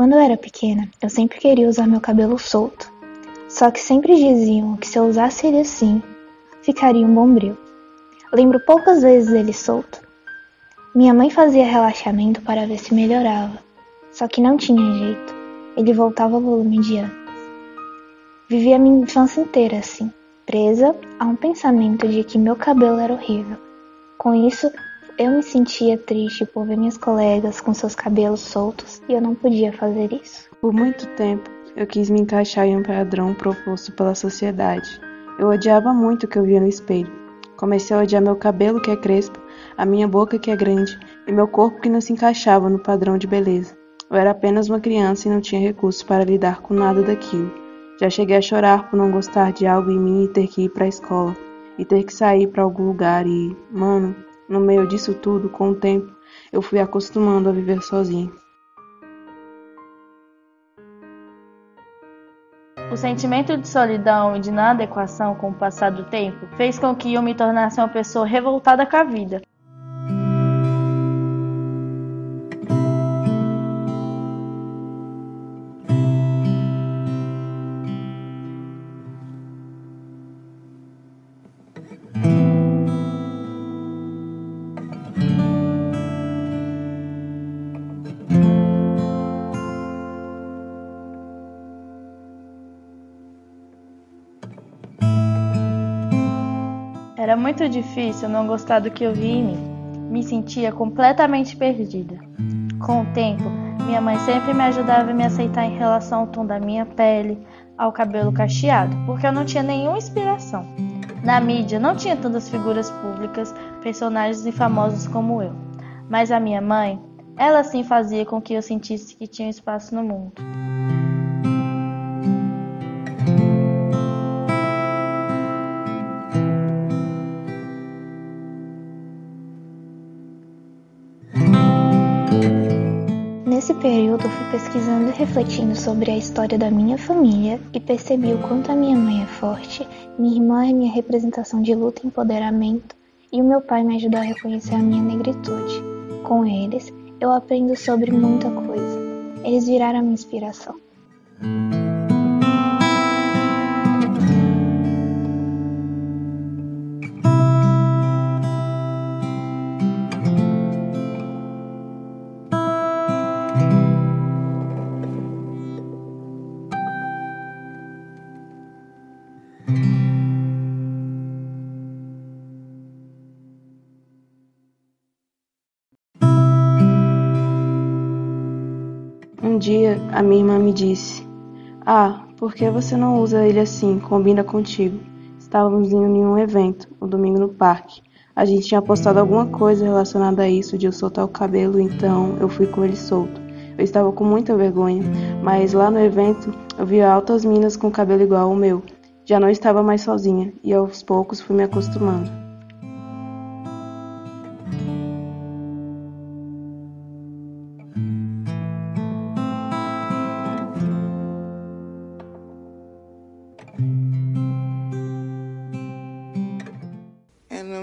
Quando eu era pequena, eu sempre queria usar meu cabelo solto. Só que sempre diziam que se eu usasse ele assim, ficaria um bombril. Lembro poucas vezes ele solto. Minha mãe fazia relaxamento para ver se melhorava, só que não tinha jeito. Ele voltava ao volume de antes. Vivi a minha infância inteira assim, presa a um pensamento de que meu cabelo era horrível. Com isso, eu me sentia triste por ver minhas colegas com seus cabelos soltos e eu não podia fazer isso. Por muito tempo, eu quis me encaixar em um padrão proposto pela sociedade. Eu odiava muito o que eu via no espelho. Comecei a odiar meu cabelo que é crespo, a minha boca que é grande e meu corpo que não se encaixava no padrão de beleza. Eu era apenas uma criança e não tinha recursos para lidar com nada daquilo. Já cheguei a chorar por não gostar de algo em mim e ter que ir para a escola e ter que sair para algum lugar e, mano, no meio disso tudo, com o tempo, eu fui acostumando a viver sozinho. O sentimento de solidão e de inadequação com o passar do tempo fez com que eu me tornasse uma pessoa revoltada com a vida. Era muito difícil não gostar do que eu vi em mim. Me sentia completamente perdida. Com o tempo, minha mãe sempre me ajudava a me aceitar em relação ao tom da minha pele, ao cabelo cacheado, porque eu não tinha nenhuma inspiração. Na mídia não tinha tantas figuras públicas, personagens e famosos como eu. Mas a minha mãe, ela sim fazia com que eu sentisse que tinha espaço no mundo. Período, fui pesquisando e refletindo sobre a história da minha família e percebi o quanto a minha mãe é forte, minha irmã é minha representação de luta e empoderamento, e o meu pai me ajudou a reconhecer a minha negritude. Com eles, eu aprendo sobre muita coisa. Eles viraram a minha inspiração. Dia, a minha irmã me disse: Ah, por que você não usa ele assim? Combina contigo. Estávamos indo em um evento, um domingo no parque. A gente tinha postado alguma coisa relacionada a isso de eu soltar o cabelo, então eu fui com ele solto. Eu estava com muita vergonha, mas lá no evento eu vi altas minas com cabelo igual ao meu. Já não estava mais sozinha e aos poucos fui me acostumando.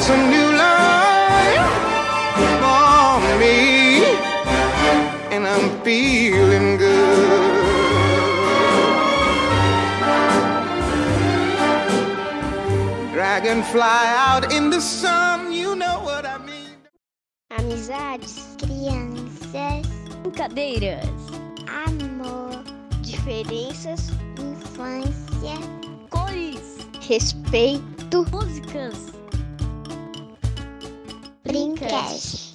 it's a new life for me, and I'm feeling good. Dragonfly out in the sun, you know what I mean. Amizades, crianças, brincadeiras, Diferenças, infância, cores, respeito, músicas, Brincast.